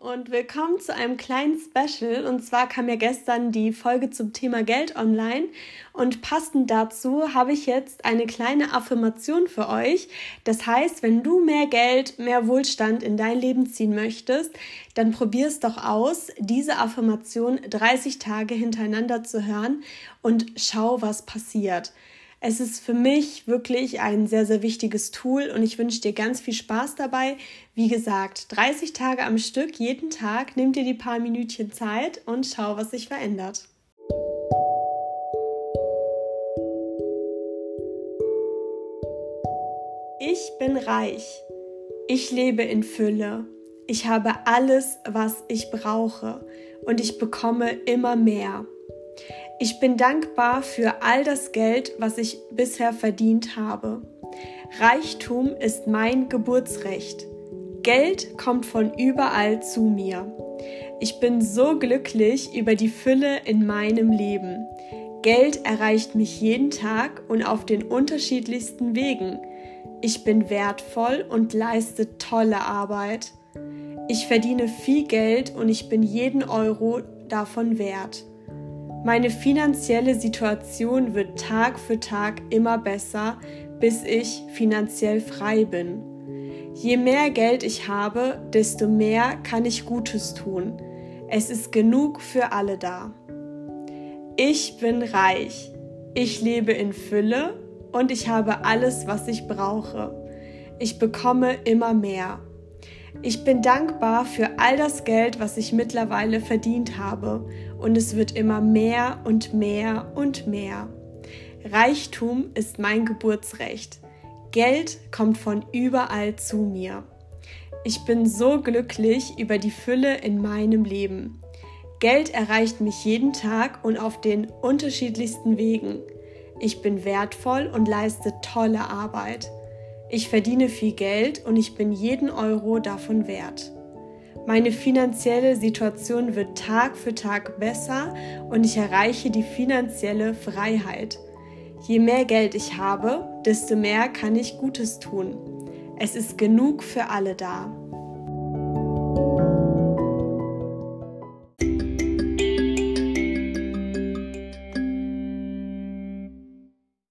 und willkommen zu einem kleinen Special. Und zwar kam ja gestern die Folge zum Thema Geld online und passend dazu habe ich jetzt eine kleine Affirmation für euch. Das heißt, wenn du mehr Geld, mehr Wohlstand in dein Leben ziehen möchtest, dann probier es doch aus, diese Affirmation 30 Tage hintereinander zu hören und schau, was passiert. Es ist für mich wirklich ein sehr, sehr wichtiges Tool und ich wünsche dir ganz viel Spaß dabei. Wie gesagt, 30 Tage am Stück, jeden Tag, nimm dir die paar Minütchen Zeit und schau, was sich verändert. Ich bin reich. Ich lebe in Fülle. Ich habe alles, was ich brauche und ich bekomme immer mehr. Ich bin dankbar für all das Geld, was ich bisher verdient habe. Reichtum ist mein Geburtsrecht. Geld kommt von überall zu mir. Ich bin so glücklich über die Fülle in meinem Leben. Geld erreicht mich jeden Tag und auf den unterschiedlichsten Wegen. Ich bin wertvoll und leiste tolle Arbeit. Ich verdiene viel Geld und ich bin jeden Euro davon wert. Meine finanzielle Situation wird Tag für Tag immer besser, bis ich finanziell frei bin. Je mehr Geld ich habe, desto mehr kann ich Gutes tun. Es ist genug für alle da. Ich bin reich. Ich lebe in Fülle und ich habe alles, was ich brauche. Ich bekomme immer mehr. Ich bin dankbar für all das Geld, was ich mittlerweile verdient habe, und es wird immer mehr und mehr und mehr. Reichtum ist mein Geburtsrecht. Geld kommt von überall zu mir. Ich bin so glücklich über die Fülle in meinem Leben. Geld erreicht mich jeden Tag und auf den unterschiedlichsten Wegen. Ich bin wertvoll und leiste tolle Arbeit. Ich verdiene viel Geld und ich bin jeden Euro davon wert. Meine finanzielle Situation wird Tag für Tag besser und ich erreiche die finanzielle Freiheit. Je mehr Geld ich habe, desto mehr kann ich Gutes tun. Es ist genug für alle da.